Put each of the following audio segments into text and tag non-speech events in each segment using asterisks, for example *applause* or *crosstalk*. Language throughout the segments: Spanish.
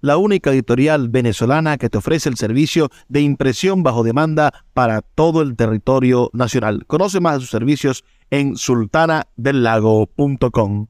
la única editorial venezolana que te ofrece el servicio de impresión bajo demanda para todo el territorio nacional. Conoce más de sus servicios en sultanadelago.com.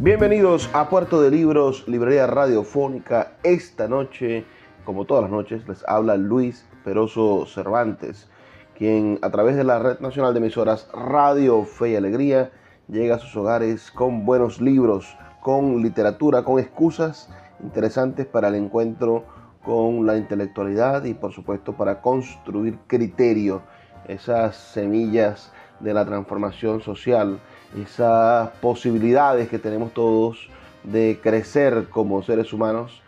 Bienvenidos a Puerto de Libros, Librería Radiofónica. Esta noche, como todas las noches, les habla Luis Peroso Cervantes, quien a través de la Red Nacional de Emisoras Radio Fe y Alegría llega a sus hogares con buenos libros, con literatura, con excusas interesantes para el encuentro con la intelectualidad y por supuesto para construir criterio, esas semillas de la transformación social esas posibilidades que tenemos todos de crecer como seres humanos,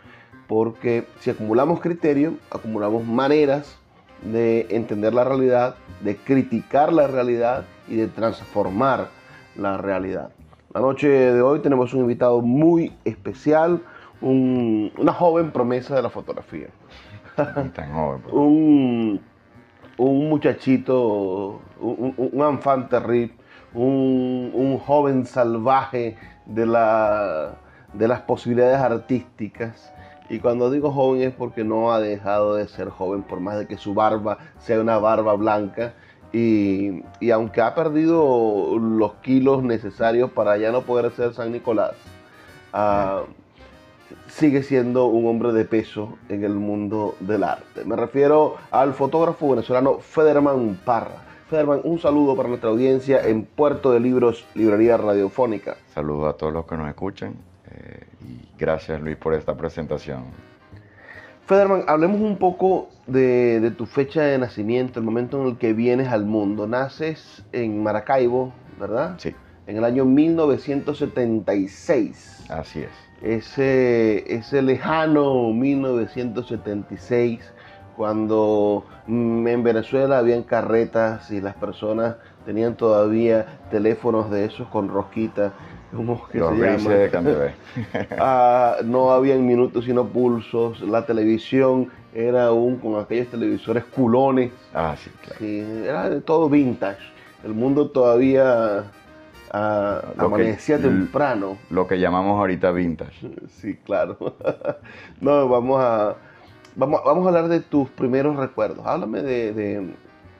porque si acumulamos criterio, acumulamos maneras de entender la realidad, de criticar la realidad y de transformar la realidad. La noche de hoy tenemos un invitado muy especial, una joven promesa de la fotografía. Tan joven. Pues. un, un, muchachito, un, un, un terrible un, joven salvaje de, la, de las posibilidades artísticas. Y cuando digo joven es porque no ha dejado de ser joven, por más de que su barba sea una barba blanca. Y, aunque ha perdido los kilos necesarios para ya no poder ser San Nicolás, ah, sigue siendo un hombre de peso en el mundo del arte. Me refiero al fotógrafo venezolano Federman Parra un saludo para nuestra audiencia en Puerto de Libros, Librería Radiofónica. Saludo a todos los que nos escuchan eh, y gracias Luis por esta presentación. Federman, hablemos un poco de, tu fecha de nacimiento, el momento en el que vienes al mundo. Naces en Maracaibo, ¿verdad? Sí. En el año 1976. Así es. Ese, ese lejano 1976 cuando mm, en Venezuela habían carretas y las personas tenían todavía teléfonos de esos con rosquita, que se *laughs* ah, no habían minutos sino pulsos, la televisión era aún con aquellos televisores culones. Ah, sí, claro. Sí, era de todo vintage. El mundo todavía ah, amanecía temprano. Lo que llamamos ahorita vintage. *laughs* Sí, claro. *laughs* no, vamos a Vamos, a hablar de tus primeros recuerdos. Háblame de,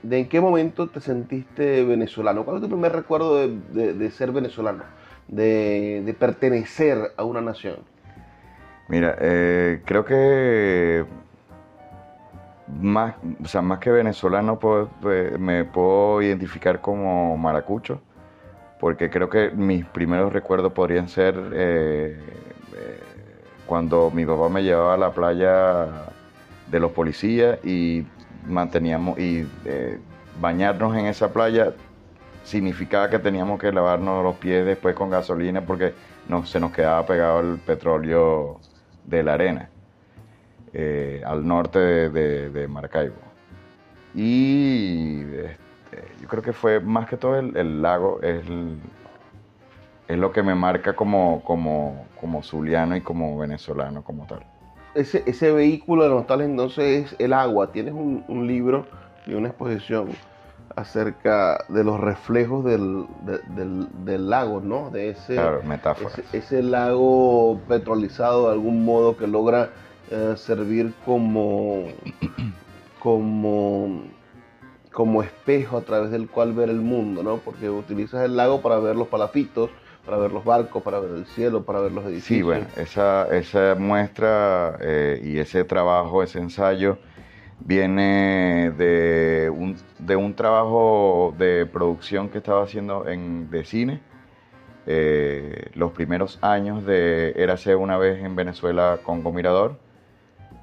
en qué momento te sentiste venezolano. ¿Cuál es tu primer recuerdo de, ser venezolano? De, pertenecer a una nación. Mira, eh, creo que más, o sea, más que venezolano pues, me puedo identificar como maracucho, porque creo que mis primeros recuerdos podrían ser eh, eh, cuando mi papá me llevaba a la playa de los policías y manteníamos y bañarnos en esa playa significaba que teníamos que lavarnos los pies después con gasolina porque no, se nos quedaba pegado el petróleo de la arena eh, al norte de, Maracaibo. Y este, yo creo que fue más que todo el, lago, es, es lo que me marca como, como, como zuliano y como venezolano como tal ese, ese vehículo de entonces es el agua. Tienes un, libro y una exposición acerca de los reflejos del, lago, ¿no? De ese, ese, lago petrolizado de algún modo que logra eh, servir como, *clears throat* como, como espejo a través del cual ver el mundo, ¿no? Porque utilizas el lago para ver los palafitos, para ver los barcos, para ver el cielo, para ver los edificios. Sí, bueno, esa, esa muestra eh, y ese trabajo, ese ensayo viene de un, de un trabajo de producción que estaba haciendo en, de cine. Eh, los primeros años de Érase una vez en Venezuela con Mirador,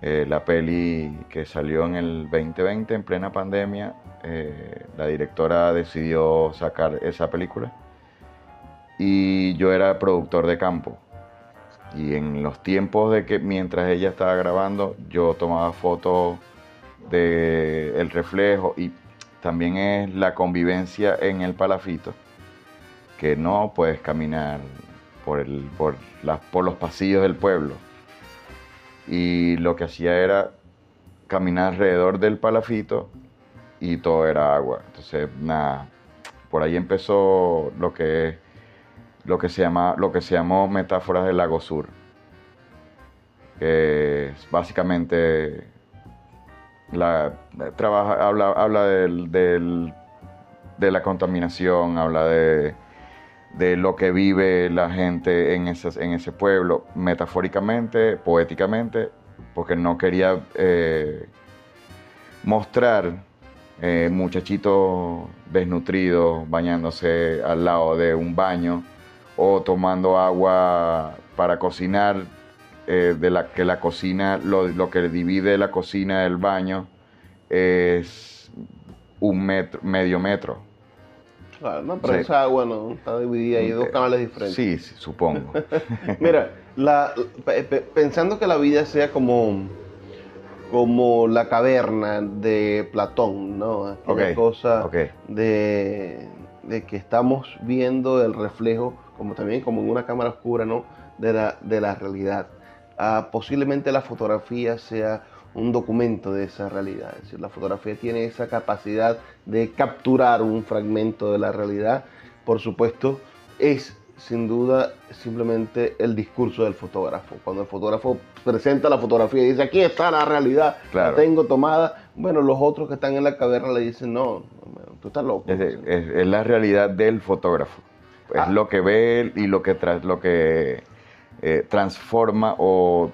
eh, la peli que salió en el 2020 en plena pandemia, eh, la directora decidió sacar esa película y yo era productor de campo. Y en los tiempos de que mientras ella estaba grabando, yo tomaba fotos del el reflejo y también es la convivencia en el palafito, que no puedes caminar por, el, por, las, por los pasillos del pueblo. Y lo que hacía era caminar alrededor del palafito y todo era agua. Entonces, nada, por ahí empezó lo que es lo que se, llama, lo que se llamó metáforas del lago sur, que es básicamente la, trabaja, habla, habla del, de la contaminación, habla de, de, lo que vive la gente en, ese, en ese pueblo, metafóricamente, poéticamente, porque no quería eh, mostrar eh, muchachitos desnutridos bañándose al lado de un baño o tomando agua para cocinar, eh, de la que la cocina, lo, que divide la cocina del baño es un metro, medio metro. Claro, no, pero esa agua no está dividida en dos canales diferentes. Sí, sí supongo. *laughs* Mira, la, pensando que la vida sea como, como la caverna de Platón, ¿no? Aquella cosa De, de que estamos viendo el reflejo como también como en una cámara oscura, ¿no? De la, de la realidad. Ah, posiblemente la fotografía sea un documento de esa realidad. Es decir, la fotografía tiene esa capacidad de capturar un fragmento de la realidad. Por supuesto, es sin duda simplemente el discurso del fotógrafo. Cuando el fotógrafo presenta la fotografía y dice, aquí está la realidad, la tengo tomada, bueno, los otros que están en la caverna le dicen, no, tú estás loco. es la realidad del fotógrafo. Es ah. lo que ve y lo que, lo que eh, transforma o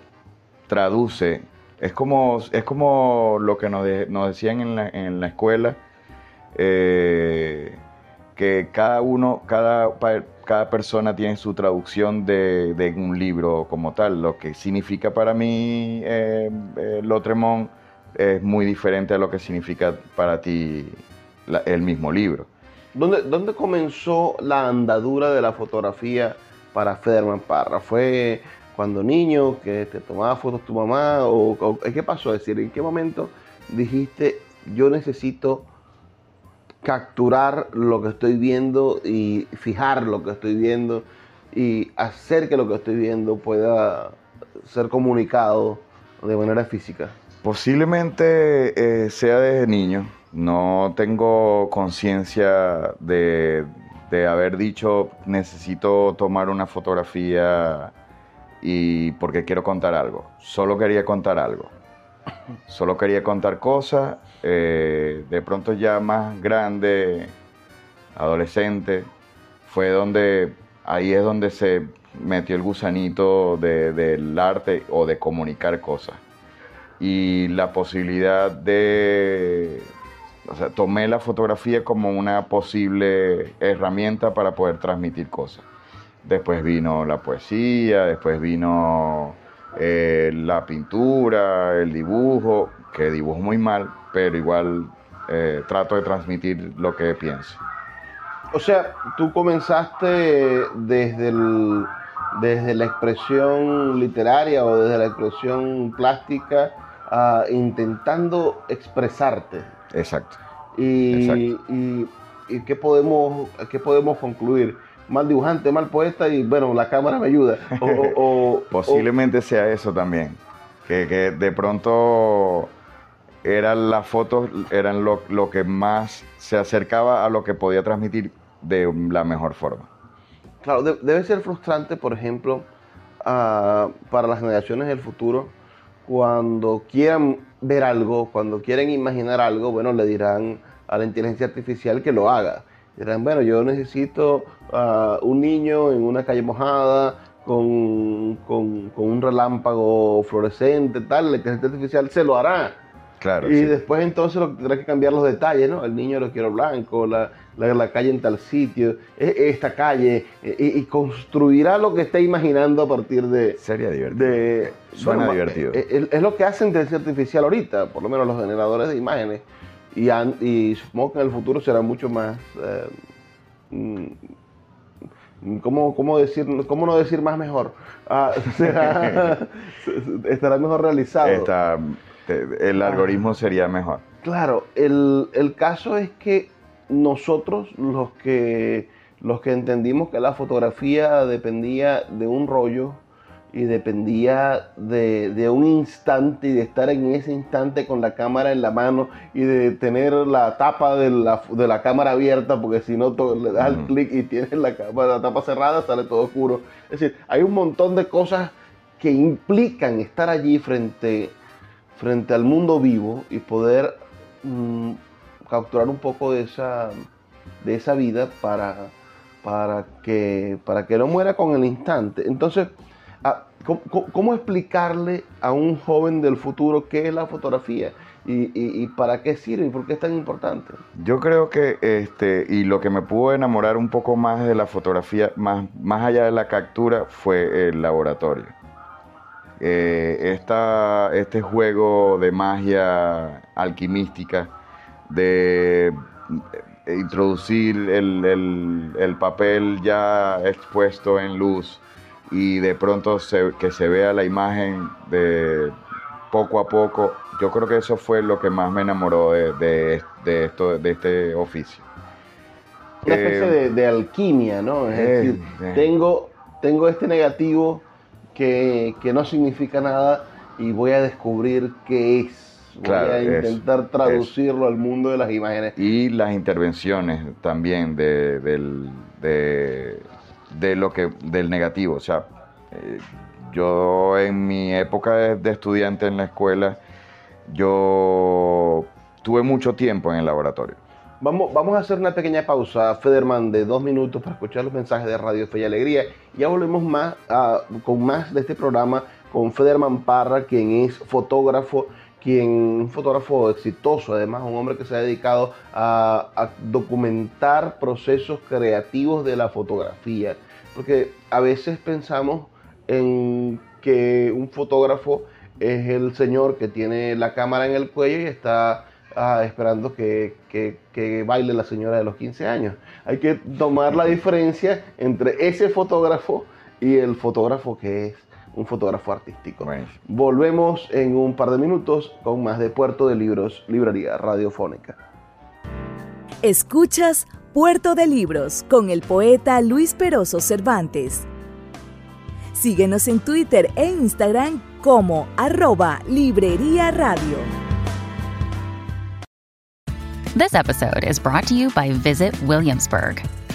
traduce. Es como, es como lo que nos, decían en la, en la escuela, eh, que cada uno, cada, cada persona tiene su traducción de, un libro como tal. Lo que significa para mí eh, eh Lotremont es muy diferente a lo que significa para ti el mismo libro. ¿Dónde, comenzó la andadura de la fotografía para Federman Parra? ¿Fue cuando niño que te tomaba fotos tu mamá? ¿O, qué pasó? Es decir, ¿en qué momento dijiste yo necesito capturar lo que estoy viendo y fijar lo que estoy viendo y hacer que lo que estoy viendo pueda ser comunicado de manera física? Posiblemente eh, sea desde niño no tengo conciencia de, haber dicho necesito tomar una fotografía y porque quiero contar algo. Solo quería contar algo. Solo quería contar cosas. Eh, de pronto ya más grande, adolescente, fue donde, ahí es donde se metió el gusanito del arte o de comunicar cosas. Y la posibilidad de o sea, tomé la fotografía como una posible herramienta para poder transmitir cosas. Después vino la poesía, después vino eh, la pintura, el dibujo, que dibujo muy mal, pero igual eh, trato de transmitir lo que pienso. O sea, tú comenzaste desde, desde la expresión literaria o desde la expresión plástica ah, intentando expresarte Exacto. Y, y, qué, podemos, qué podemos concluir? Mal dibujante, mal poeta y bueno, la cámara me ayuda. O, *laughs* Posiblemente sea eso también. Que, de pronto eran las fotos, eran lo, lo, que más se acercaba a lo que podía transmitir de la mejor forma. Claro, debe ser frustrante, por ejemplo, ah, para las generaciones del futuro, cuando quieran ver algo, cuando quieren imaginar algo, bueno, le dirán a la inteligencia artificial que lo haga. Dirán, bueno, yo necesito uh, un niño en una calle mojada con, con, un relámpago fluorescente, tal, la inteligencia artificial se lo hará. Claro, y después entonces lo, tendrás que cambiar los detalles, ¿no? El niño lo quiero blanco, la, la, calle en tal sitio, e, esta calle, e, y, construirá lo que esté imaginando a partir de... Sería divertido. De, Suena divertido. E, es, lo que hacen inteligencia artificial ahorita, por lo menos los generadores de imágenes, y, y supongo que en el futuro será mucho más... Eh, mm, ¿Cómo, cómo, decir, ¿Cómo no decir más mejor? Ah, *laughs* *laughs* estará mejor realizado. el algoritmo sería mejor. Claro, el, el, caso es que nosotros los que, los que entendimos que la fotografía dependía de un rollo, y dependía de, un instante y de estar en ese instante con la cámara en la mano y de tener la tapa de la, cámara abierta, porque si no le das el clic y tienes la, la tapa cerrada, sale todo oscuro. Es decir, hay un montón de cosas que implican estar allí frente, frente al mundo vivo y poder mm, capturar un poco de esa, de esa vida para, para, que, para que no muera con el instante. Entonces, ¿cómo, explicarle a un joven del futuro qué es la fotografía? Y, para qué sirve y por qué es tan importante. Yo creo que, este, y lo que me pudo enamorar un poco más de la fotografía, más, más allá de la captura, fue el laboratorio. Eh, este juego de magia alquimística, de eh, introducir el papel ya expuesto en luz, y de pronto que se vea la imagen de poco a poco, yo creo que eso fue lo que más me enamoró de, esto, de este oficio. Una especie de, alquimia, ¿no? Es decir, Tengo, tengo este negativo que, no significa nada y voy a descubrir qué es. Voy a intentar traducirlo al mundo de las imágenes. Y las intervenciones también de, del, de, de lo que, del negativo. O sea, eh, yo en mi época de, estudiante en la escuela, yo tuve mucho tiempo en el laboratorio. Vamos, vamos a hacer una pequeña pausa, Federman, de dos minutos para escuchar los mensajes de Radio Fe y Alegría. Ya volvemos más con más de este programa con Federman Parra, quien es fotógrafo, quien un fotógrafo exitoso, además un hombre que se ha dedicado a documentar procesos creativos de la fotografía porque a veces pensamos en que un fotógrafo es el señor que tiene la cámara en el cuello y está ah, esperando que, baile la señora de los 15 años. Hay que tomar la diferencia entre ese fotógrafo y el fotógrafo que es un fotógrafo artístico. Volvemos en un par de minutos con más de Puerto de Libros, Librería Radiofónica. Escuchas Puerto de Libros con el poeta Luis Peroso Cervantes. Síguenos en Twitter e Instagram como arroba Librería Radio. This episode is brought to you by Visit Williamsburg.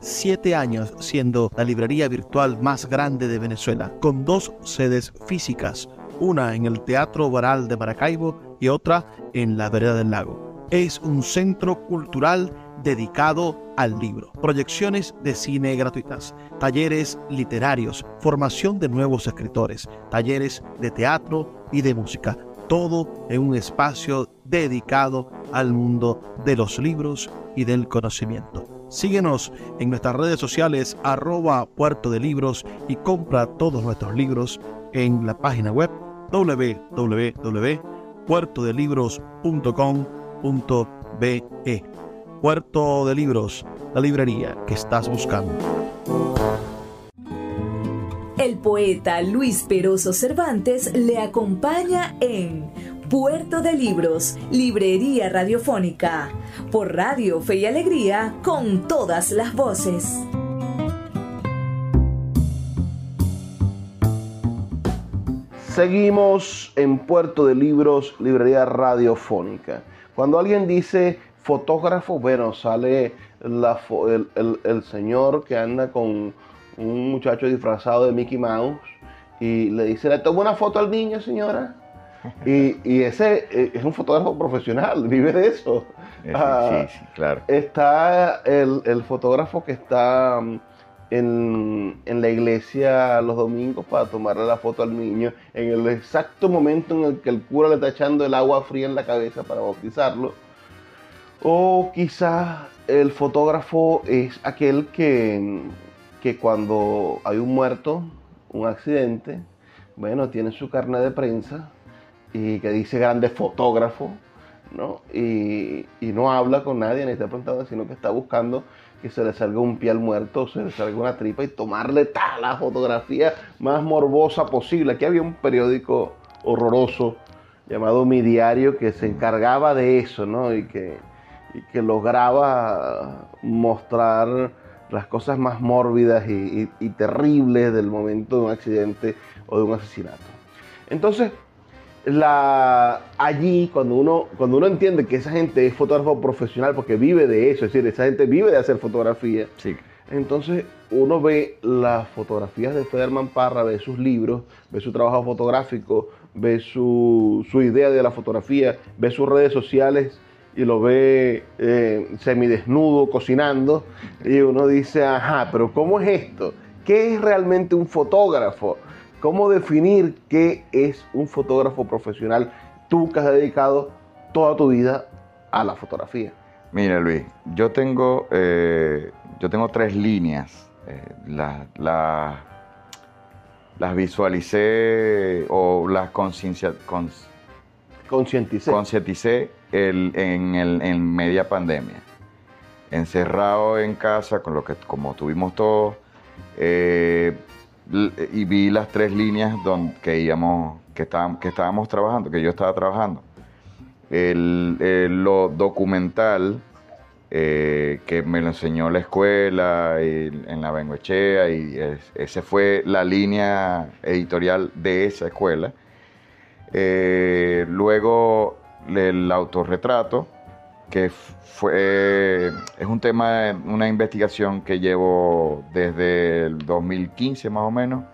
Siete años siendo la librería virtual más grande de Venezuela, con dos sedes físicas, una en el Teatro Baral de Maracaibo y otra en la Vereda del Lago. Es un centro cultural dedicado al libro, proyecciones de cine gratuitas, talleres literarios, formación de nuevos escritores, talleres de teatro y de música, todo en un espacio dedicado al mundo de los libros y del conocimiento. Síguenos en nuestras redes sociales arroba puerto de libros y compra todos nuestros libros en la página web www.puertodelibros.com.be. Puerto de Libros, la librería que estás buscando. El poeta Luis Peroso Cervantes le acompaña en Puerto de Libros, Librería Radiofónica, por Radio Fe y Alegría, con todas las voces. Seguimos en Puerto de Libros, Librería Radiofónica. Cuando alguien dice fotógrafo, bueno, sale la el, señor que anda con un muchacho disfrazado de Mickey Mouse y le dice, ¿le tomo una foto al niño, señora? Y, ese eh, es un fotógrafo profesional, *laughs* vive de eso. Sí, ah, sí, claro. Está el, fotógrafo que está mm, en, en, la iglesia los domingos para tomarle la foto al niño en el exacto momento en el que el cura le está echando el agua fría en la cabeza para bautizarlo. O quizás el fotógrafo es aquel que, que cuando hay un muerto, un accidente, bueno, tiene su carnet de prensa y que dice grande fotógrafo, ¿no? Y, no habla con nadie ni está preguntando, sino que está buscando que se le salga un pie al muerto, se le salga una tripa y tomarle tal la fotografía más morbosa posible. Aquí había un periódico horroroso llamado Mi Diario que se encargaba de eso, ¿no? Y que, y que lograba mostrar las cosas más mórbidas y, y terribles del momento de un accidente o de un asesinato. Entonces, la, allí, cuando uno, cuando uno entiende que esa gente es fotógrafo profesional porque vive de eso, es decir, esa gente vive de hacer fotografía, sí. entonces uno ve las fotografías de Federman Parra, ve sus libros, ve su trabajo fotográfico, ve su, idea de la fotografía, ve sus redes sociales y lo ve eh, semidesnudo, cocinando, y uno dice, ajá, pero ¿cómo es esto? ¿Qué es realmente un fotógrafo? ¿Cómo definir qué es un fotógrafo profesional? Tú que has dedicado toda tu vida a la fotografía. Mira, Luis, yo tengo, eh, yo tengo tres líneas. Eh, las visualicé o las conciencia, concienticé, concienticé en, el, en media pandemia. Encerrado en casa, con lo que, como tuvimos todos, eh, y vi las tres líneas donde, que, íbamos, que, estábamos, que estábamos trabajando, que yo estaba trabajando. El, lo documental, eh, que me lo enseñó la escuela en la Bengoechea, y esa fue la línea editorial de esa escuela. Eh, luego el autorretrato, que fue, es un tema, una investigación que llevo desde el 2015 más o menos,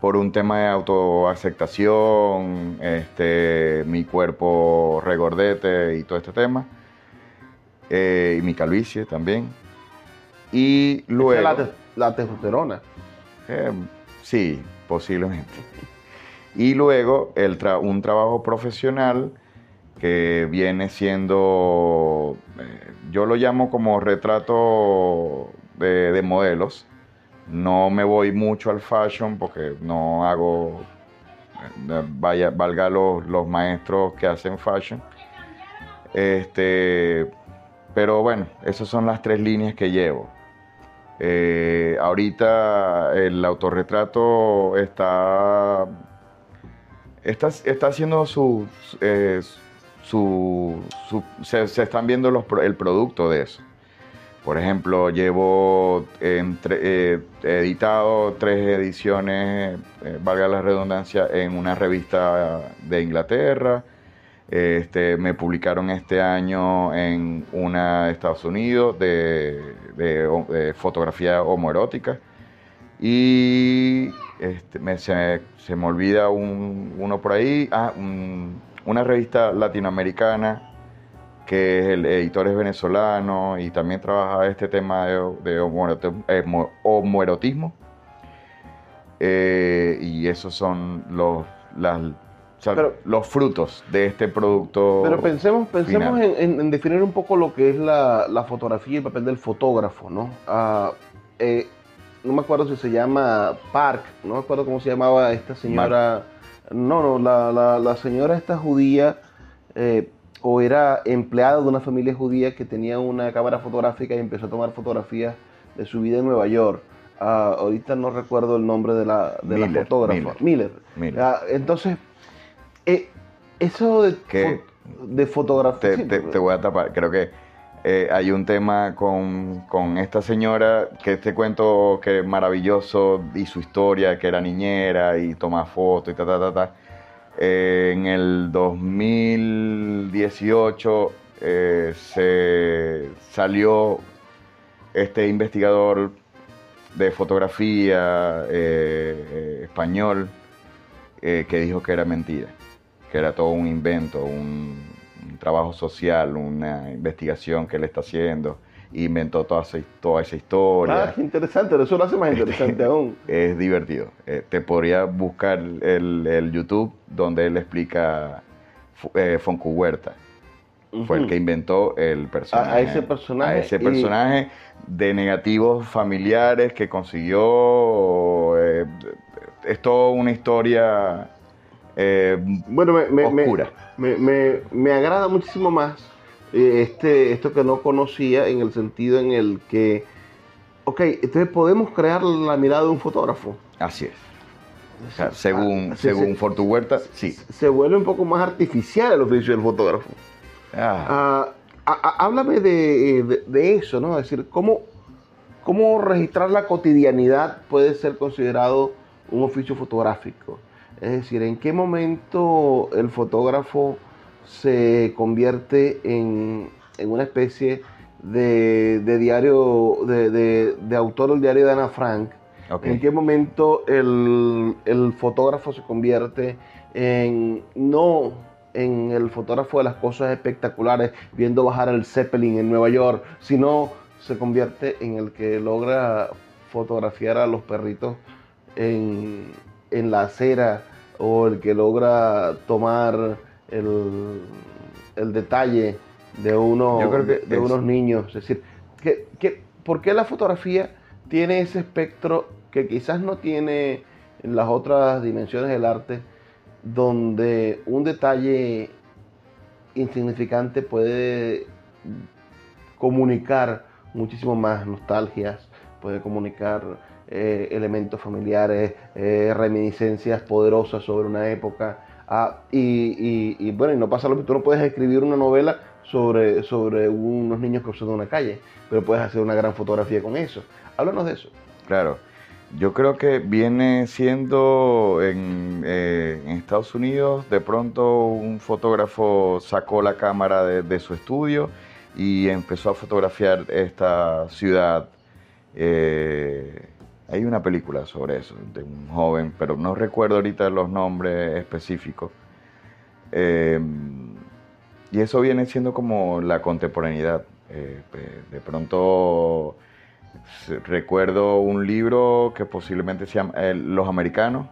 por un tema de autoaceptación, este, mi cuerpo regordete y todo este tema, eh, y mi calvicie también. Y luego... La, la, testosterona. Eh, sí, posiblemente. Y luego el un trabajo profesional que viene siendo, eh, yo lo llamo como retrato de, modelos. No me voy mucho al fashion porque no hago, eh, vaya, valga los, los maestros que hacen fashion. Este, pero bueno, esas son las tres líneas que llevo. Eh, ahorita el autorretrato está, está, está haciendo su, su, se, están viendo el producto de eso. Por ejemplo, llevo eh, editado tres ediciones, eh, valga la redundancia, en una revista de Inglaterra. Este, me publicaron este año en una de Estados Unidos de, fotografía homoerótica. Y este, se, me olvida uno por ahí. Ah, un, una revista latinoamericana que es el editor es venezolano y también trabaja este tema de, homoerotismo. Eh, y esos son los, los frutos de este producto. Pero pensemos, pensemos en, definir un poco lo que es la, fotografía y el papel del fotógrafo, ¿no? Ah, eh, no me acuerdo si se llama Park, no me acuerdo cómo se llamaba esta señora. No, no, la, señora esta judía eh, o era empleada de una familia judía que tenía una cámara fotográfica y empezó a tomar fotografías de su vida en Nueva York. Ah, ahorita no recuerdo el nombre de la, de fotógrafa. Miller. Ah, entonces, eh, eso de, de fotografía... te, voy a tapar, creo que eh, hay un tema con, esta señora que este cuento que maravilloso y su historia, que era niñera y toma fotos y ta, ta, ta, ta. Eh, en el 2018 eh, se salió este investigador de fotografía eh, español que dijo que era mentira, que era todo un invento, un, trabajo social, una investigación que él está haciendo inventó toda esa, toda esa historia. Ah, qué interesante, eso lo hace más interesante *laughs* aún. Es divertido. Eh, te podría buscar el, el, YouTube donde él explica eh, Foncu Huerta. Fue el que inventó el personaje. A, ese personaje. A ese personaje de negativos familiares que consiguió. Eh, es toda una historia bueno, me, oscura. Me, me, me agrada muchísimo más eh, este, esto que no conocía en el sentido en el que, ok, entonces podemos crear la mirada de un fotógrafo. Así es. según, ah, según Fortu Huerta, sí. Se vuelve un poco más artificial el oficio del fotógrafo. Ah. Ah, háblame de, eso, ¿no? Es decir, ¿cómo, ¿cómo registrar la cotidianidad puede ser considerado un oficio fotográfico? Es decir, ¿en qué momento el fotógrafo se convierte en, una especie de, diario, de, autor del diario de Ana Frank. ¿En qué momento el, fotógrafo se convierte en no en el fotógrafo de las cosas espectaculares, viendo bajar el Zeppelin en Nueva York, sino se convierte en el que logra fotografiar a los perritos en, en la acera o el que logra tomar el, detalle de, uno, de, unos niños. Es decir, que, ¿por qué la fotografía tiene ese espectro que quizás no tiene en las otras dimensiones del arte, donde un detalle insignificante puede comunicar muchísimo más nostalgias, puede comunicar eh, elementos familiares, eh, reminiscencias poderosas sobre una época, Ah, y, bueno, y no pasa lo que tú no puedes escribir una novela sobre, sobre unos niños cruzando una calle, pero puedes hacer una gran fotografía con eso. Háblanos de eso. Claro. Yo creo que viene siendo en, eh, Estados Unidos, de pronto un fotógrafo sacó la cámara de, su estudio y empezó a fotografiar esta ciudad. Hay una película sobre eso, de un joven, pero no recuerdo ahorita los nombres específicos. Em, y eso viene siendo como la contemporaneidad. Eh, de pronto recuerdo un libro que posiblemente se llama eh, Los Americanos.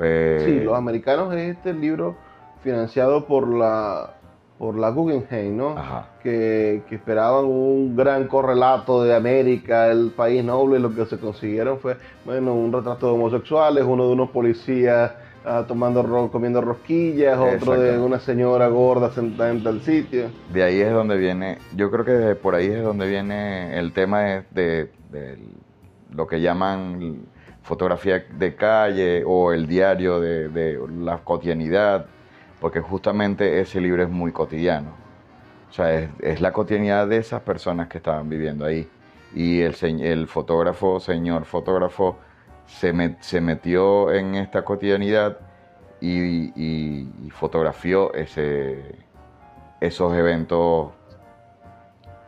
Eh, sí, Los Americanos es este libro financiado por la por la Guggenheim, ¿no? Que, esperaban un gran correlato de América, el país noble, y lo que se consiguieron fue, bueno, un retrato de homosexuales, uno de unos policías ah, tomando comiendo rosquillas, otro de una señora gorda sentada en tal sitio. De ahí es donde viene, yo creo que por ahí es donde viene el tema de, lo que llaman fotografía de calle o el diario de, de la cotidianidad porque justamente ese libro es muy cotidiano. O sea, es, la cotidianidad de esas personas que estaban viviendo ahí. Y el, fotógrafo, señor fotógrafo, se, metió en esta cotidianidad y, fotografió esos eventos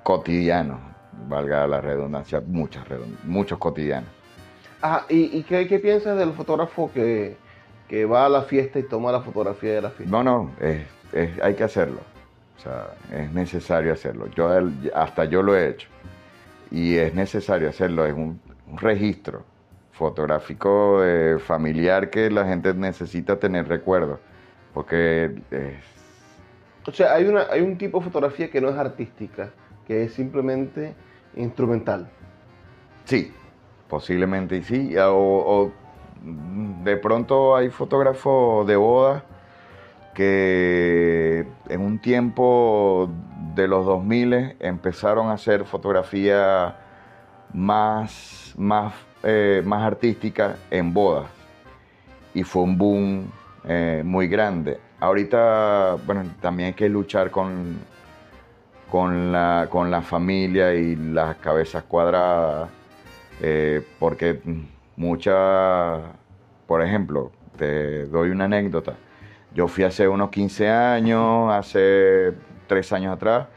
cotidianos, valga la redundancia, muchos, muchos cotidianos. Ah, ¿y, qué piensas del fotógrafo que, que va a la fiesta y toma la fotografía de la fiesta. No, no, hay que hacerlo. O sea, es necesario hacerlo. Yo hasta yo lo he hecho. Y es necesario hacerlo. Es un, registro fotográfico familiar que la gente necesita tener recuerdos. Porque es... O sea, hay, una, hay un tipo de fotografía que no es artística, que es simplemente instrumental. Sí, posiblemente sí. o de pronto hay fotógrafos de boda que en un tiempo de los 2000 empezaron a hacer fotografía más, más, eh, más artística en bodas y fue un boom eh, muy grande. Ahorita, bueno, también hay que luchar con, con, la, con familia y las cabezas cuadradas, eh, porque muchas, por ejemplo, te doy una anécdota. Yo fui hace unos 15 años, hace tres años atrás,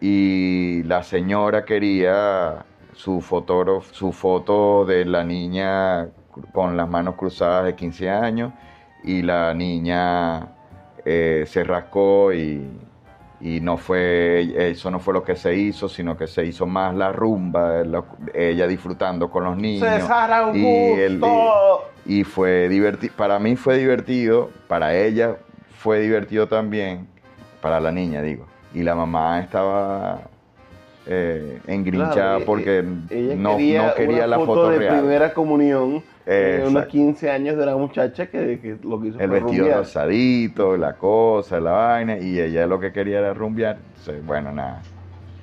y la señora quería su, su foto de la niña con las manos cruzadas de 15 años y la niña eh, se rascó y, no fue, eso no fue lo que se hizo, sino que se hizo más la rumba, ella disfrutando con los niños. y, y, fue divertido, para mí fue divertido, para ella fue divertido también, para la niña digo. Y la mamá estaba eh, engrinchada porque no, quería, la foto, de primera comunión eh, unos 15 años de la muchacha que, lo que hizo El vestido rosadito, la cosa, la vaina, y ella lo que quería era rumbear. bueno, nada,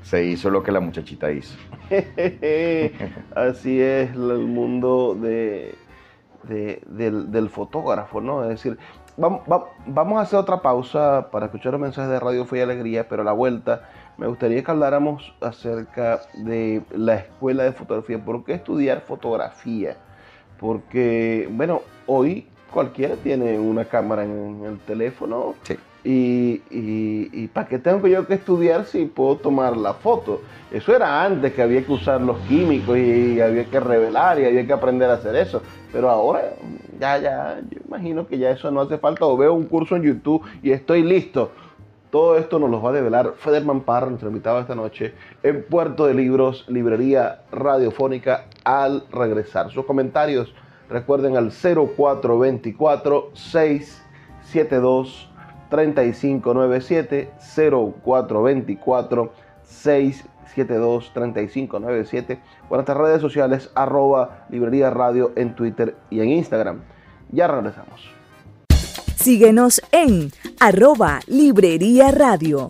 se hizo lo que la muchachita hizo. *laughs* Así es el mundo de, del, fotógrafo, ¿no? Es decir, vamos, vamos a hacer otra pausa para escuchar los mensajes de Radio Fe y Alegría, pero a la vuelta me gustaría que habláramos acerca de la escuela de fotografía. ¿Por qué estudiar fotografía? Porque, bueno, hoy cualquiera tiene una cámara en el teléfono. Sí. Y, y, ¿para qué tengo yo que estudiar si puedo tomar la foto? Eso era antes que había que usar los químicos y había que revelar y había que aprender a hacer eso. Pero ahora, ya, ya, yo imagino que ya eso no hace falta. O veo un curso en YouTube y estoy listo. Todo esto nos lo va a develar Federman Parra, nuestro invitado esta noche, en Puerto de Libros, Librería Radiofónica, al regresar. Sus comentarios, recuerden al 0424-672-3597, 0424-672-3597, o nuestras redes sociales, arroba Librería Radio en Twitter y en Instagram. Ya regresamos. Síguenos en arroba Librería Radio.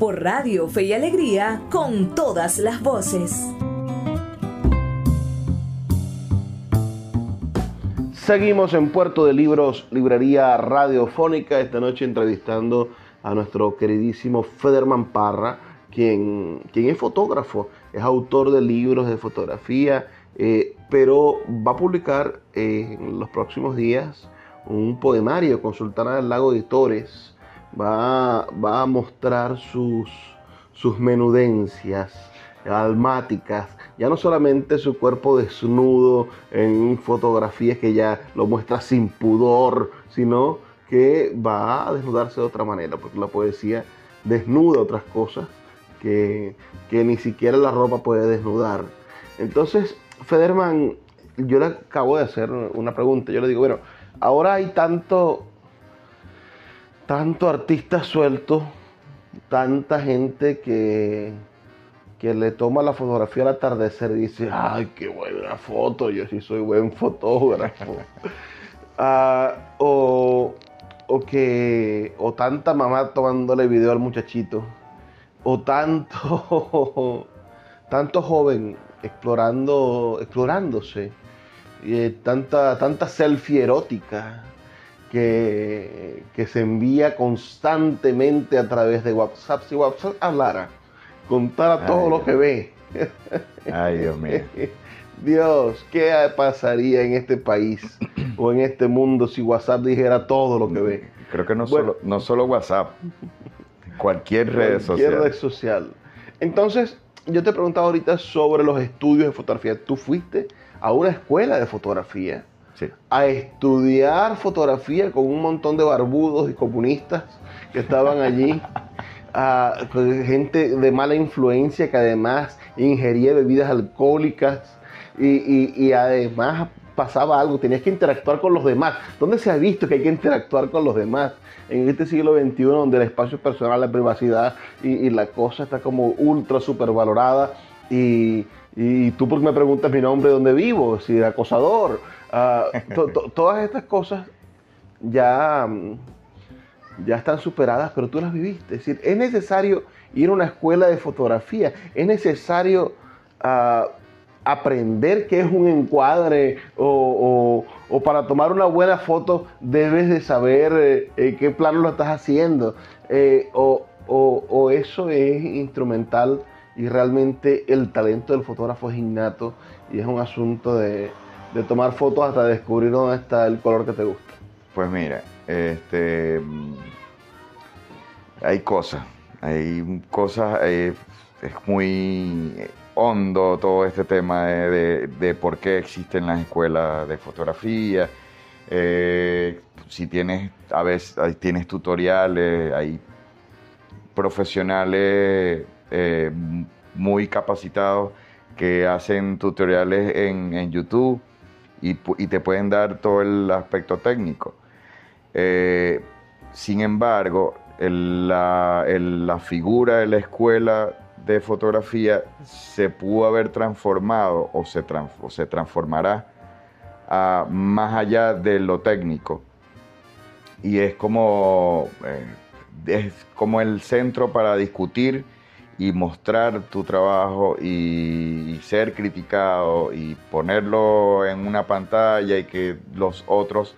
por Radio Fe y Alegría, con todas las voces. Seguimos en Puerto de Libros, Librería Radiofónica, esta noche entrevistando a nuestro queridísimo Federman Parra, quien, quien es fotógrafo, es autor de libros de fotografía, eh, pero va a publicar eh, en los próximos días un poemario con Sultana del Lago Editores. Va, va a mostrar sus, sus menudencias almáticas, ya no solamente su cuerpo desnudo en fotografías que ya lo muestra sin pudor, sino que va a desnudarse de otra manera, porque la poesía desnuda otras cosas que, que ni siquiera la ropa puede desnudar. Entonces, Federman, yo le acabo de hacer una pregunta, yo le digo, bueno, ahora hay tanto, tanto artista suelto, tanta gente que, que le toma la fotografía al atardecer y dice, ay, qué buena foto, yo sí soy buen fotógrafo. *laughs* Ah, o, o, que, o tanta mamá tomándole video al muchachito, o tanto, *laughs* tanto joven explorando, explorándose eh, tanta, tanta selfie erótica que, que se envía constantemente a través de WhatsApp. Si WhatsApp hablara contara todo lo que ve. Ay, Dios mío. *laughs* Dios, ¿qué pasaría en este país o en este mundo si WhatsApp dijera todo lo que ve? Creo que no, Bueno. solo, no solo WhatsApp, cualquier *laughs* red Cualquier social. red social. Entonces, yo te preguntaba ahorita sobre los estudios de fotografía. Tú fuiste a una escuela de fotografía Sí. a estudiar fotografía con un montón de barbudos y comunistas que estaban allí, *laughs* a- con gente de mala influencia que además ingería bebidas alcohólicas y, y- y además pasaba algo, tenías que interactuar con los demás. ¿Dónde se ha visto que hay que interactuar con los demás? En este siglo XXI donde el espacio personal, la privacidad y, y la cosa está como ultra super valorada y, y tú porque me preguntas mi nombre, dónde vivo, si acosador, Ah, to- to- todas estas cosas ya, mm, ya están superadas, pero tú las viviste. Es decir, es necesario ir a una escuela de fotografía, es necesario ah, aprender qué es un encuadre o, para tomar una buena foto debes de saber eh, eh, qué plano lo estás haciendo eh, o eso es instrumental y realmente el talento del fotógrafo es innato y es un asunto de, de tomar fotos hasta descubrir dónde está el color que te gusta. Pues mira, este, hay cosas, hay cosas, eh, es muy hondo todo este tema de, de- por qué existen las escuelas de fotografía. eh, si tienes, a veces tienes tutoriales, hay profesionales eh, muy capacitados que hacen tutoriales en, en YouTube y, te pueden dar todo el aspecto técnico. Eh, sin embargo, la, figura de la escuela de fotografía se pudo haber transformado o se, se transformará a más allá de lo técnico. Y es como, eh, es como el centro para discutir y mostrar tu trabajo y, ser criticado y ponerlo en una pantalla y que los otros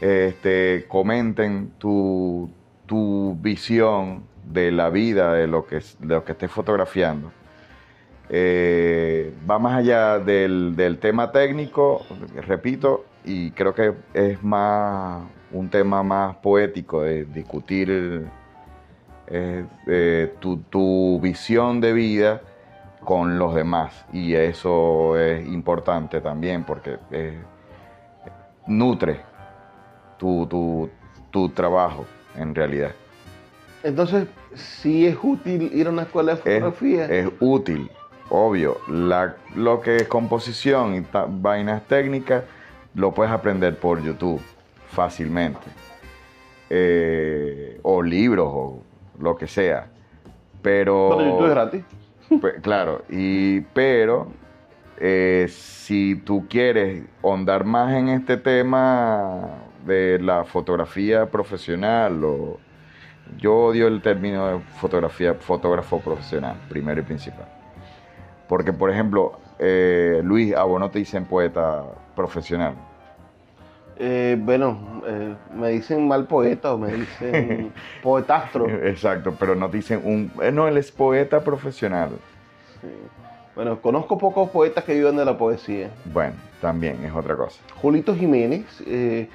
este, comenten tu, tu visión de la vida, de lo que, de lo que estés fotografiando. Eh, va más allá del, del tema técnico, repito, y creo que es más un tema más poético de discutir eh, eh, tu, tu visión de vida con los demás. Y eso es importante también porque eh, nutre tu, tu- tu trabajo en realidad. Entonces, sí es útil ir a una escuela de Es, fotografía. es útil, obvio. La- lo que es composición y ta- vainas técnicas lo puedes aprender por YouTube fácilmente. Eh, o libros o lo que sea. Pero... Bueno, YouTube es gratis. Pues, claro, y, pero eh, si tú quieres ahondar más en este tema de la fotografía profesional, o, yo odio el término de fotografía, fotógrafo profesional, primero y principal. Porque, por ejemplo, eh, Luis, a vos no te dicen poeta profesional. Eh, bueno, eh, me dicen mal poeta o me dicen *laughs* poetastro. Exacto, pero no dicen un... eh, no, él es poeta profesional. Sí. Bueno, conozco pocos poetas que viven de la poesía. Bueno, también es otra cosa. Julito Jiménez eh,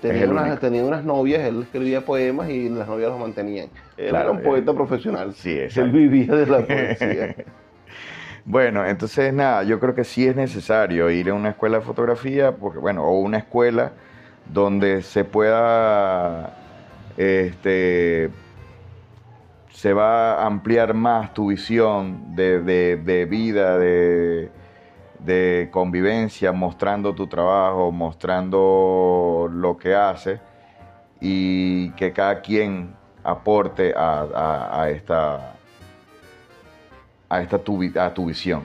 tenía, unas, único. tenía unas novias, él escribía poemas y las novias los mantenían. Él Claro, era un eh, poeta profesional. sí, Él vivía de la *laughs* poesía. Bueno, entonces nada, yo creo que sí es necesario ir a una escuela de fotografía, porque bueno, o una escuela donde se pueda, este, se va a ampliar más tu visión de, de- vida, de, de convivencia, mostrando tu trabajo, mostrando lo que hace y que cada quien aporte a, a- esta a esta tu, a tu visión.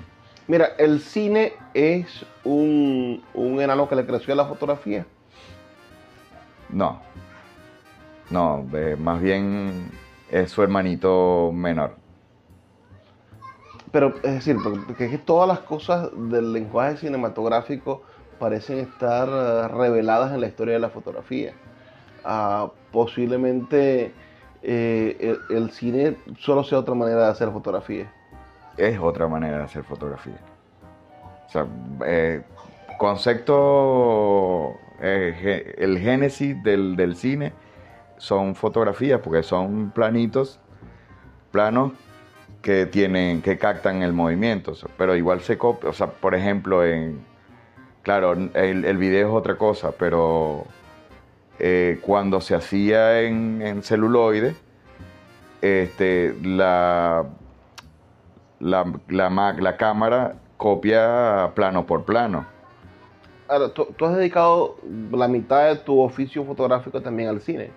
Mira, el cine es un, un enano que le creció a la fotografía. No, no, eh, más bien es su hermanito menor. Pero es decir, porque es que todas las cosas del lenguaje cinematográfico parecen estar eh, reveladas en la historia de la fotografía. Ah, posiblemente eh, el, el cine solo sea otra manera de hacer fotografía. es otra manera de hacer fotografía. O sea, eh, concepto, eh, el génesis del, cine son fotografías, porque son planitos, planos que tienen, que captan el movimiento, pero igual se copia, o sea, por ejemplo, en, claro, el, el video es otra cosa, pero eh, cuando se hacía en, en celuloide, este, la, la, la, la, cámara copia plano por plano. Ahora, ¿tú, ¿tú, has dedicado la mitad de tu oficio fotográfico también al cine.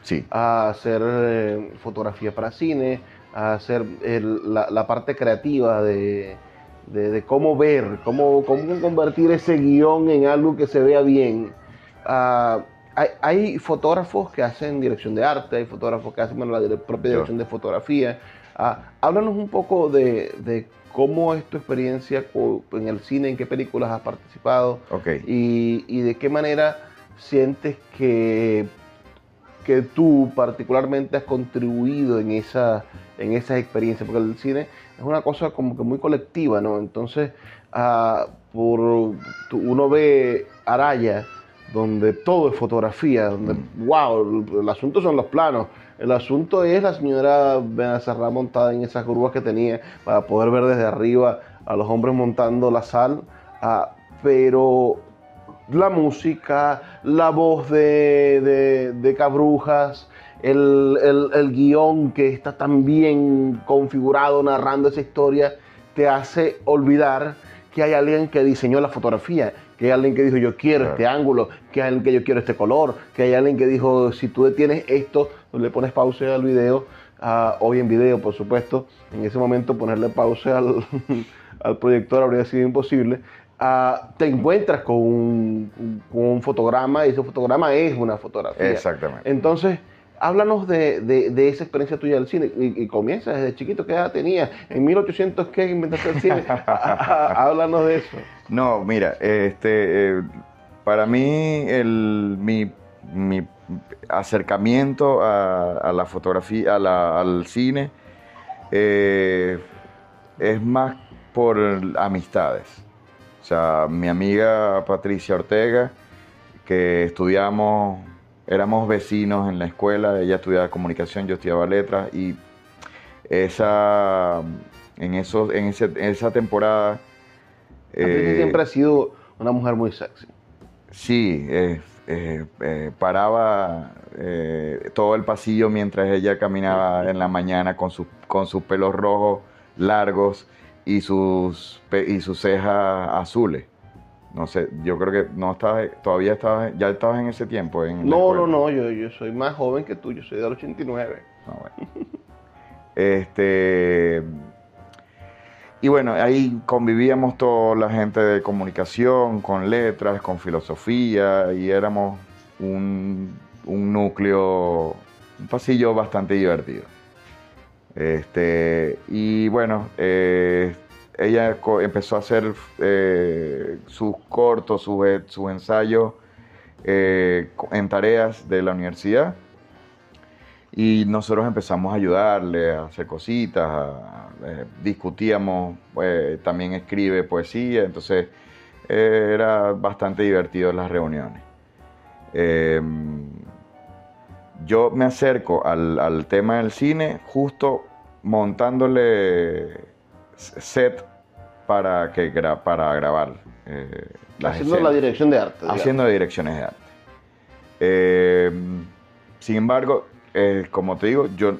Sí. A hacer eh, fotografía para cine, a hacer el, la, la, parte creativa de, de, de, cómo ver, cómo, cómo convertir ese guion en algo que se vea bien. Uh, hay, hay, fotógrafos que hacen dirección de arte, hay fotógrafos que hacen bueno, la propia dirección de fotografía. Uh, háblanos un poco de, de, cómo es tu experiencia en el cine, en qué películas has participado okay. y, y, de qué manera sientes que, que tú particularmente has contribuido en esa, en esas experiencias, porque el cine es una cosa como que muy colectiva, ¿no? Entonces, uh, por, uno ve Araya, donde todo es fotografía, donde, mm. wow, el, el, asunto son los planos, el asunto es la señora Benacerra montada en esas curvas que tenía para poder ver desde arriba a los hombres montando la sal, uh, pero la música, la voz de, de, de Cabrujas, el, el, el, guion que está tan bien configurado narrando esa historia, te hace olvidar que hay alguien que diseñó la fotografía, que hay alguien que dijo yo quiero claro. este ángulo, que hay alguien que yo quiero este color, que hay alguien que dijo si tú detienes esto, le pones pausa al video, uh, hoy en video por supuesto, en ese momento ponerle pausa al, *laughs* al proyector habría sido imposible, Uh, te encuentras con un, con un, fotograma y ese fotograma es una fotografía. Exactamente. Entonces, háblanos de, de, de esa experiencia tuya del cine y, y, comienza desde chiquito, ¿qué edad tenías? ¿En 1800 qué inventaste el cine? *laughs* háblanos de eso. No, mira, este, eh, para mí el, mi, mi acercamiento a, a, la fotografía, a la, al cine, eh, es más por amistades. O sea, mi amiga Patricia Ortega, que estudiamos, éramos vecinos en la escuela, ella estudiaba comunicación, yo estudiaba letras, y esa, en, esos, en, ese, en esa temporada... Eh, siempre ha sido una mujer muy sexy. Sí, eh, eh, eh, paraba todo el pasillo mientras ella caminaba en la mañana con, su, con sus pelos rojos largos y sus, y sus cejas azules. No sé, yo creo que no estabas, todavía estabas, ya estabas en ese tiempo. En no, no, no, yo, yo soy más joven que tú, yo soy del 89. No, bueno. *laughs* este, y bueno, ahí convivíamos toda la gente de comunicación, con letras, con filosofía, y éramos un, un núcleo, un pasillo bastante divertido. Este, y bueno, eh, ella empezó a hacer eh, sus cortos, sus su ensayos eh, en tareas de la universidad. Y nosotros empezamos a ayudarle a hacer cositas, a, eh, discutíamos, también escribe poesía, entonces era bastante divertido las reuniones. yo me acerco al, al tema del cine justo montándole set para, que, para grabar. Eh, haciendo escenas. la dirección de arte. Digamos. Haciendo direcciones de arte. Eh, sin embargo, eh, como te digo, yo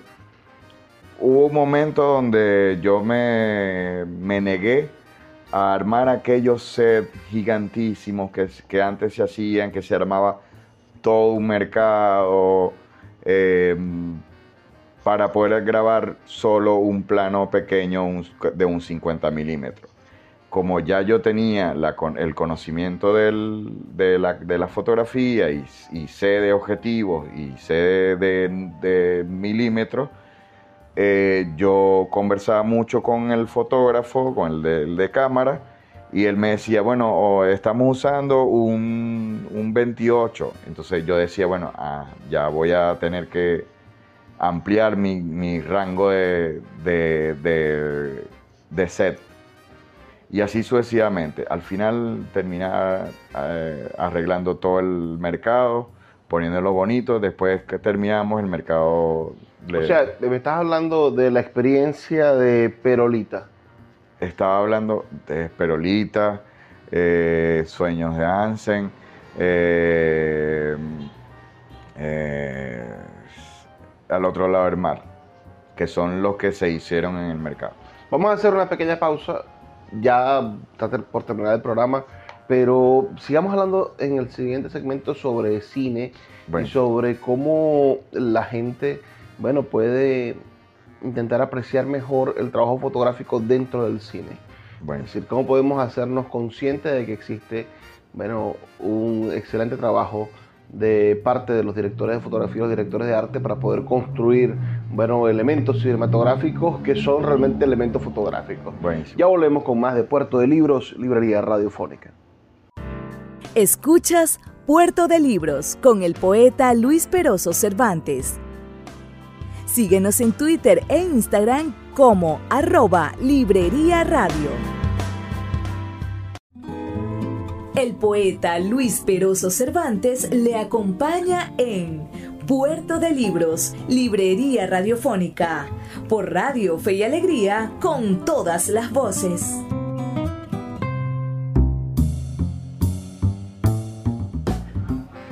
hubo un momento donde yo me, me negué a armar aquellos sets gigantísimos que, que, antes se hacían, que se armaba todo un mercado. Eh, para poder grabar solo un plano pequeño de un 50 milímetros. Como ya yo tenía el conocimiento de, la, fotografía y, sé de objetivos y sé de, milímetros, eh, yo conversaba mucho con el fotógrafo, con el de, el de cámara, y él me decía, bueno, estamos usando un, un, 28. Entonces yo decía, bueno, ah, ya voy a tener que ampliar mi, rango de set. Y así sucesivamente. Al final terminar eh, arreglando todo el mercado, poniéndolo bonito. Después que terminamos, el mercado... O sea, me estás hablando de la experiencia de Perolita. Estaba hablando de Perolita, eh, Sueños de Ansen, eh, al otro lado del mar, que son los que se hicieron en el mercado. Vamos a hacer una pequeña pausa, ya está por terminar el programa, pero sigamos hablando en el siguiente segmento sobre cine y sobre cómo la gente, bueno, puede intentar apreciar mejor el trabajo fotográfico dentro del cine. Es decir, cómo podemos hacernos conscientes de que existe, bueno, un excelente trabajo de parte de los directores de fotografía, los directores de arte para poder construir, bueno, elementos cinematográficos que son realmente elementos fotográficos. Ya volvemos con más de Puerto de Libros, Librería Radiofónica. Escuchas Puerto de Libros con el poeta Luis Peroso Cervantes. Síguenos en Twitter e Instagram como arroba Librería Radio. El poeta Luis Peroso Cervantes le acompaña en Puerto de Libros, Librería Radiofónica, por Radio Fe y Alegría, con todas las voces.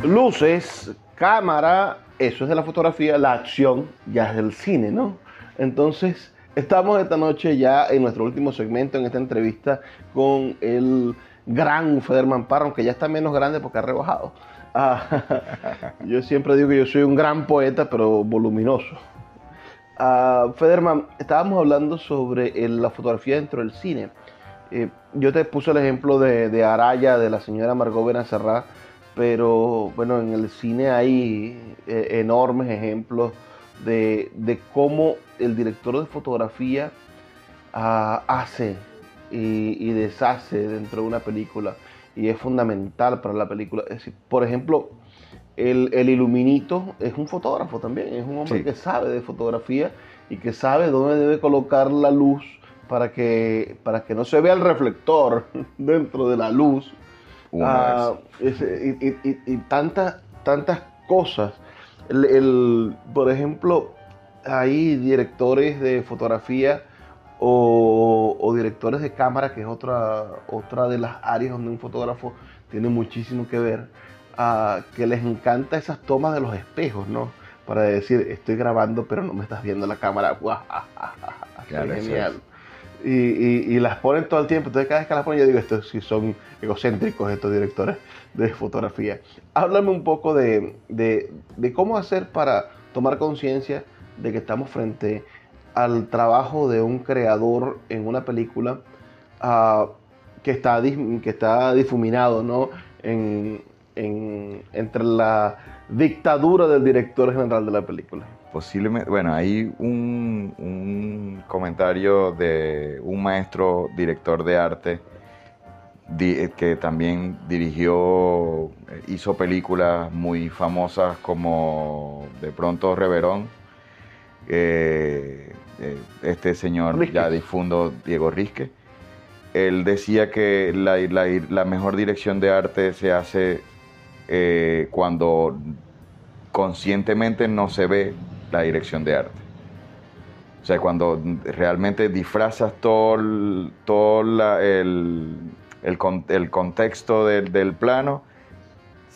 Luces, cámara, eso es de la fotografía, la acción ya es del cine, ¿no? Entonces, estamos esta noche ya en nuestro último segmento, en esta entrevista con el gran Federman Parra, aunque ya está menos grande porque ha rebajado. Ah, *laughs* yo siempre digo que yo soy un gran poeta, pero voluminoso. Uh, Federman, estábamos hablando sobre la fotografía dentro del cine. Eh, yo te puse el ejemplo de, Araya, de la señora Margot Benacerrá, pero bueno, en el cine hay eh, enormes ejemplos de, cómo el director de fotografía ah, hace y, deshace dentro de una película y es fundamental para la película. Es decir, por ejemplo, el, el iluminito es un fotógrafo también, es un hombre que sabe de fotografía y que sabe dónde debe colocar la luz para que, para que no se vea el reflector *laughs* dentro de la luz. Ah, y, tantas, tantas cosas. por ejemplo, hay directores de fotografía o, directores de cámara, que es otra, otra de las áreas donde un fotógrafo tiene muchísimo que ver, que les encanta esas tomas de los espejos, ¿no? Para decir, estoy grabando, pero no me estás viendo la cámara. *laughs* genial. Y, las ponen todo el tiempo. Entonces, cada vez que las ponen, yo digo, estos sí son egocéntricos, estos directores de fotografía. Háblame un poco de, de, de cómo hacer para tomar conciencia de que estamos frente al trabajo de un creador en una película ah, que, está, que está difuminado ¿no? en, entre la dictadura del director general de la película. Posiblemente, bueno, hay un, un comentario de un maestro director de arte que también dirigió, hizo películas muy famosas como de pronto Reverón, eh, eh, este señor ya difundo Diego Risque. Él decía que la, mejor dirección de arte se hace eh, cuando conscientemente no se ve la dirección de arte. O sea, cuando realmente disfrazas todo, el, todo el, el, contexto del, del plano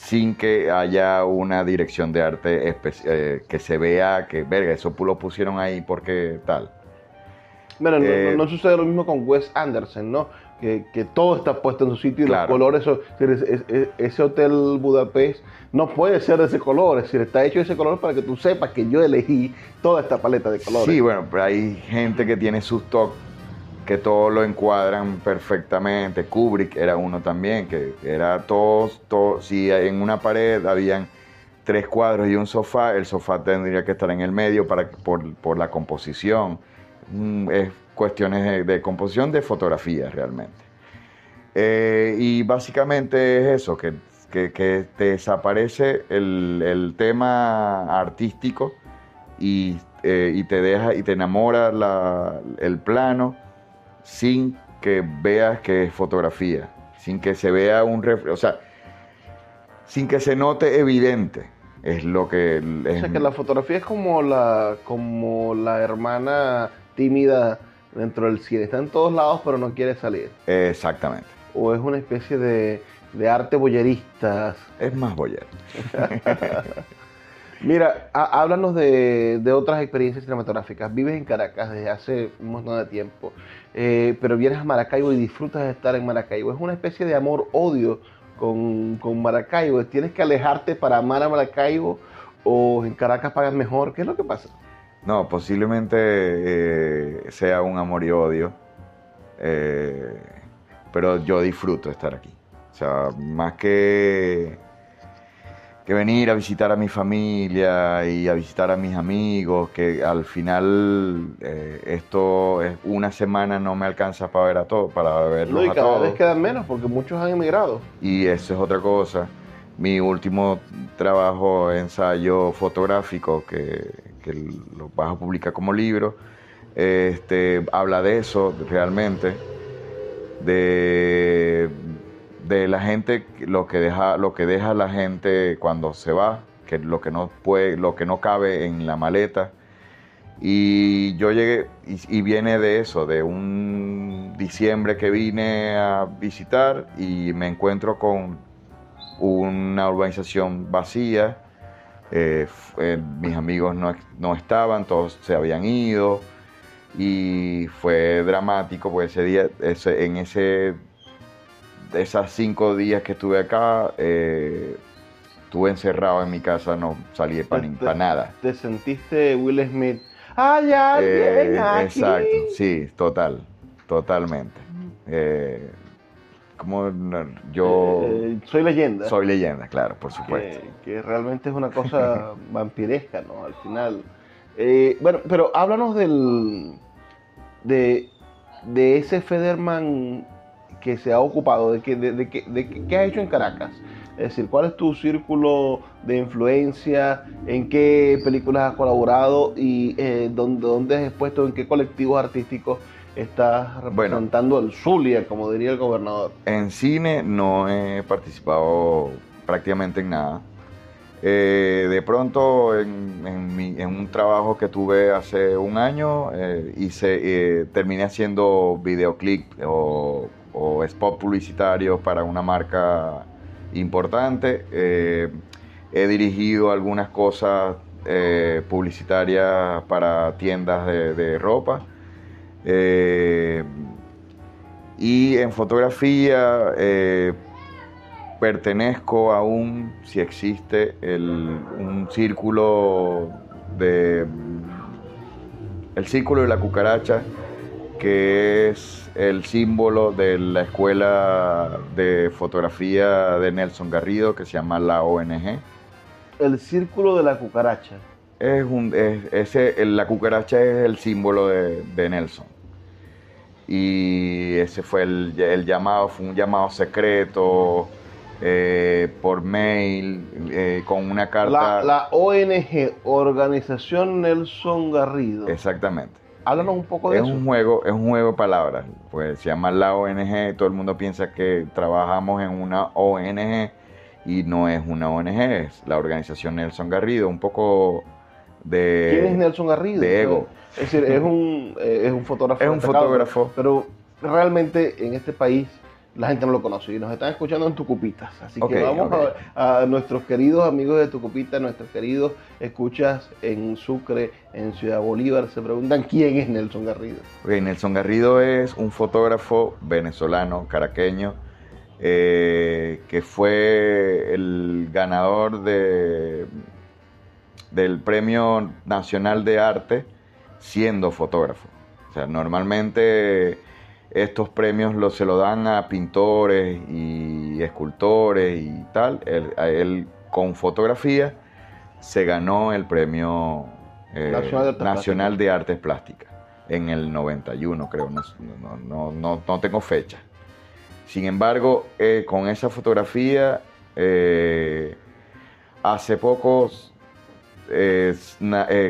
sin que haya una dirección de arte eh, que se vea que, verga, eso lo pusieron ahí porque tal. Bueno, eh, no, sucede lo mismo con Wes Anderson, ¿no? Que, todo está puesto en su sitio y los colores, ese hotel Budapest no puede ser de ese color, es decir, está hecho de ese color para que tú sepas que yo elegí toda esta paleta de colores. Sí, bueno, pero hay gente que tiene sus toques que todos lo encuadran perfectamente. Kubrick era uno también, que era todos, todo, si en una pared habían tres cuadros y un sofá, el sofá tendría que estar en el medio para, por, la composición. Mm, es cuestiones de, composición de fotografía realmente. Eh, y básicamente es eso, que, que, te desaparece el, tema artístico y, eh, y, te deja y te enamora el plano sin que veas que es fotografía, sin que se vea un reflejo, o sea, sin que se note evidente. Es lo que... o sea, que la fotografía es como la, como la hermana tímida dentro del cine. Está en todos lados, pero no quiere salir. Exactamente. O es una especie de, de arte boyeristas. Es más boyer. *laughs* Mira, háblanos de, otras experiencias cinematográficas. Vives en Caracas desde hace un montón de tiempo, eh, pero vienes a Maracaibo y disfrutas de estar en Maracaibo. Es una especie de amor-odio con, con, Maracaibo. ¿Tienes que alejarte para amar a Maracaibo o en Caracas pagas mejor? ¿Qué es lo que pasa? No, posiblemente eh, sea un amor y odio, eh, pero yo disfruto estar aquí. O sea, más que que venir a visitar a mi familia y a visitar a mis amigos, que al final eh, esto es una semana no me alcanza para ver a todos, para verlos no, y cada vez quedan menos porque muchos han emigrado. Y eso es otra cosa. Mi último trabajo, ensayo fotográfico, que, que lo vas a publicar como libro, este, habla de eso realmente, de de la gente lo que deja lo que deja la gente cuando se va que lo que no puede lo que no cabe en la maleta. Y yo llegué y, viene de eso de un diciembre que vine a visitar y me encuentro con una urbanización vacía. Eh, eh, mis amigos no, no estaban todos se habían ido y fue dramático porque ese día ese, en ese de esas cinco días que estuve acá, eh, estuve encerrado en mi casa, no salí para nada. ¿Te sentiste Will Smith? ¡Ay, alguien eh, Exacto, sí, total, totalmente. Eh, como yo... soy leyenda. Soy leyenda, claro, por supuesto. Que, realmente es una cosa *laughs* vampiresca, ¿no? Al final. bueno, pero háblanos del... De, de ese Federman que se ha ocupado, de, que, de, de, de qué ha hecho en Caracas. Es decir, ¿cuál es tu círculo de influencia? ¿En qué películas has colaborado? ¿Y eh, dónde, dónde, has expuesto? ¿En qué colectivos artísticos estás representando el Zulia, como diría el gobernador? En cine no he participado prácticamente en nada. Eh, de pronto, en, en, un trabajo que tuve hace un año, eh, hice, eh, terminé haciendo videoclip o o spot publicitario para una marca importante. Eh, he dirigido algunas cosas eh, publicitarias para tiendas de, ropa. Eh, y en fotografía pertenezco aún, si existe, un círculo de... El círculo de la cucaracha, que es el símbolo de la escuela de fotografía de Nelson Garrido que se llama la ONG. El círculo de la cucaracha. Es un, ese, la cucaracha es el símbolo de, Nelson. Y ese fue el, llamado, fue un llamado secreto eh, por mail, eh, con una carta. La, la ONG, Organización Nelson Garrido. Exactamente. Háblanos un poco de es eso. Un juego, es un juego de palabras. Pues se llama la ONG, todo el mundo piensa que trabajamos en una ONG y no es una ONG, es la organización Nelson Garrido, un poco de... ¿Quién es Nelson Garrido? De ego. Es decir, es un, eh, es un fotógrafo. Es un fotógrafo. Pero realmente en este país la gente no lo conoce y nos están escuchando en Tucupitas. Así que vamos a, nuestros queridos amigos de Tucupitas, nuestros queridos escuchas en Sucre, en Ciudad Bolívar, se preguntan quién es Nelson Garrido. Nelson Garrido es un fotógrafo venezolano, caraqueño, eh, que fue el ganador de, del Premio Nacional de Arte siendo fotógrafo. O sea, normalmente estos premios los, se lo dan a pintores y escultores y tal. Él, con fotografía se ganó el premio eh, Nacional, de, Artes Plásticas en el 91, creo, no, no, tengo fecha. Sin embargo, eh, con esa fotografía, eh, hace poco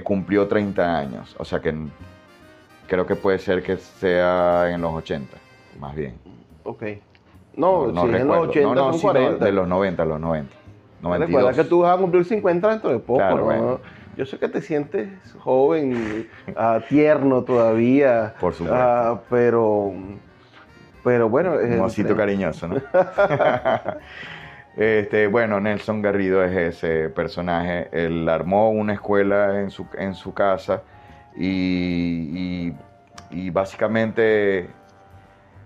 cumplió 30 años, o sea que creo que puede ser que sea en los 80, más bien. Ok. No, si es en los 80 no, no, son sí, no, 40. de los 90, los 90. 92. Recuerda que tú vas a cumplir 50 dentro de poco, Claro, ¿no? bueno. Yo sé que te sientes joven, ah, tierno todavía. Por supuesto. ah, pero, pero bueno. Un eh, cariñoso, ¿no? *laughs* este, bueno, Nelson Garrido es ese personaje. Él armó una escuela en su, en su casa y, y- y básicamente,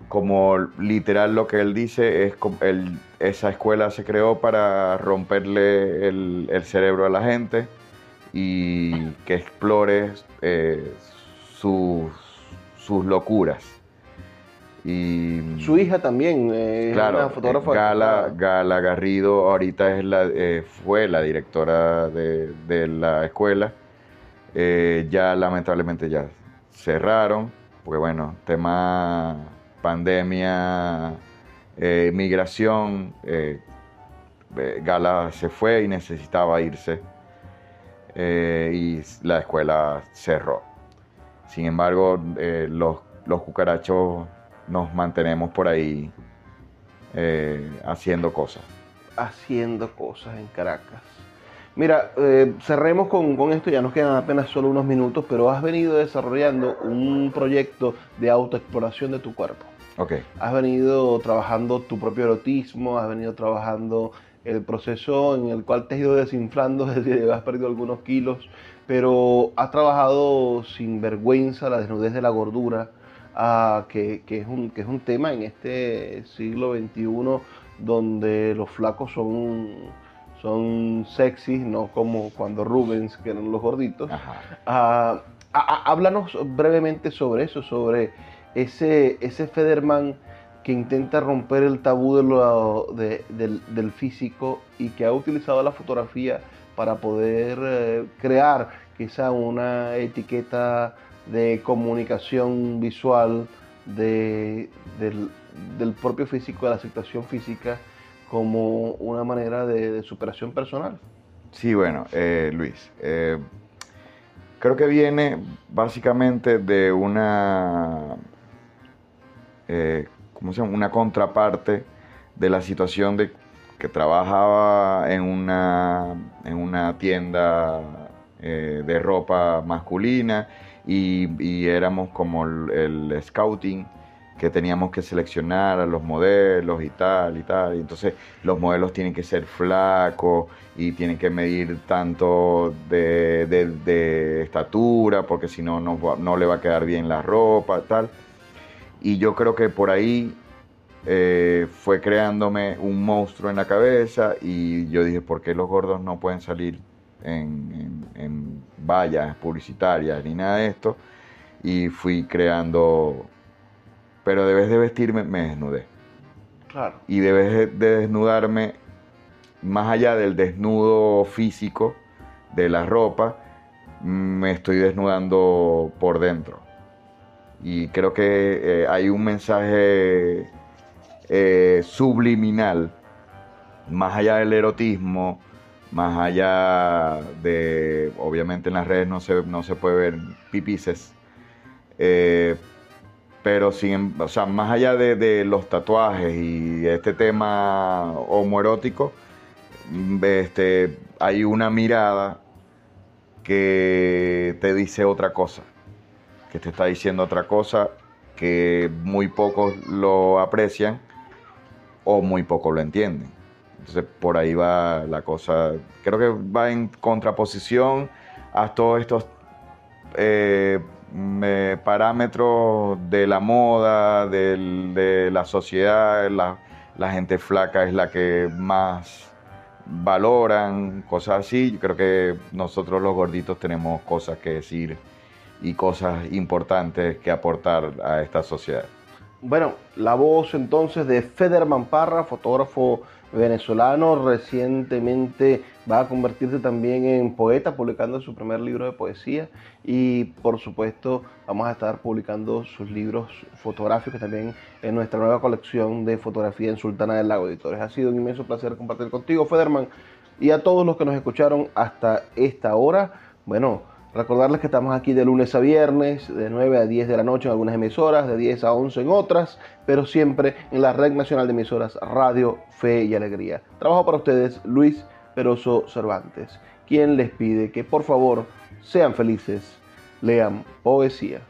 como literal lo que él dice, es él- esa escuela se creó para romperle el, el cerebro a la gente y que explore eh, sus, sus locuras. Y, Su hija también eh, es Claro, una fotógrafa. eh, Gala. Gala Garrido ahorita es la, eh, fue la directora de, de la escuela. Eh, ya lamentablemente ya cerraron, porque bueno, tema pandemia, eh, migración, eh, Gala se fue y necesitaba irse y la escuela cerró. Sin embargo, los, los cucarachos nos mantenemos por ahí haciendo cosas. haciendo cosas en Caracas. Mira, eh, cerremos con, con esto, ya nos quedan apenas solo unos minutos, pero has venido desarrollando un proyecto de autoexploración de tu cuerpo. Ok, Has venido trabajando tu propio erotismo, has venido trabajando el proceso en el cual te has ido desinflando, *laughs* es decir, has perdido algunos kilos, pero has trabajado sin vergüenza la desnudez de la gordura, ah, que, que es un, que es un tema en este siglo XXI donde los flacos son, son sexys, no como cuando Rubens, que eran los gorditos. Ah, ah, háblanos brevemente sobre eso, sobre ese, ese Federman que intenta romper el tabú de lo- de- del, del físico y que ha utilizado la fotografía para poder eh, crear quizá una etiqueta de comunicación visual de- del, del propio físico, de la aceptación física como una manera de, superación personal. Sí, bueno, eh, Luis, eh, creo que viene básicamente de una, eh, ¿cómo se llama? Una contraparte de la situación de que trabajaba en una, en una tienda eh, de ropa masculina y, éramos como el scouting que teníamos que seleccionar a los modelos y tal y tal. Y entonces los modelos tienen que ser flacos y tienen que medir tanto de, de- estatura porque si no, no le va a quedar bien la ropa tal. Y yo creo que por ahí eh, fue creándome un monstruo en la cabeza y yo dije, ¿por qué los gordos no pueden salir en vallas publicitarias ni nada de esto? Y fui creando, pero de vez de vestirme me desnudé. Claro. Y de vez de- de desnudarme, más allá del desnudo físico de la ropa, me estoy desnudando por dentro. Y creo que eh, hay un mensaje eh, subliminal, más allá del erotismo, más allá de, obviamente en las redes no se, no se puede ver pipices, eh, pero sin, o sea, más allá de, de los tatuajes y este tema homoerótico, mm, este, hay una mirada que te dice otra cosa, que te está diciendo otra cosa que muy pocos lo aprecian o muy pocos lo entienden. Entonces por ahí va la cosa, creo que va en contraposición a todos estos eh, me- parámetros de la moda, de la sociedad, la, la gente flaca es la que más valoran, cosas así. Yo creo que nosotros los gorditos tenemos cosas que decir y cosas importantes que aportar a esta sociedad. Bueno, la voz entonces de Federman Parra, fotógrafo venezolano, recientemente va a convertirse también en poeta, publicando su primer libro de poesía y por supuesto vamos a estar publicando sus libros fotográficos también en nuestra nueva colección de fotografía en Sultana del Lago Editores. Ha sido un inmenso placer compartir contigo, Federman, y a todos los que nos escucharon hasta esta hora. Bueno, Recordarles que estamos aquí de lunes a viernes, de 9 a 10 de la noche en algunas emisoras, de 10 a 11 en otras, pero siempre en la Red Nacional de Emisoras Radio, Fe y Alegría. Trabajo para ustedes Luis Peroso Cervantes, quien les pide que por favor sean felices, lean poesía.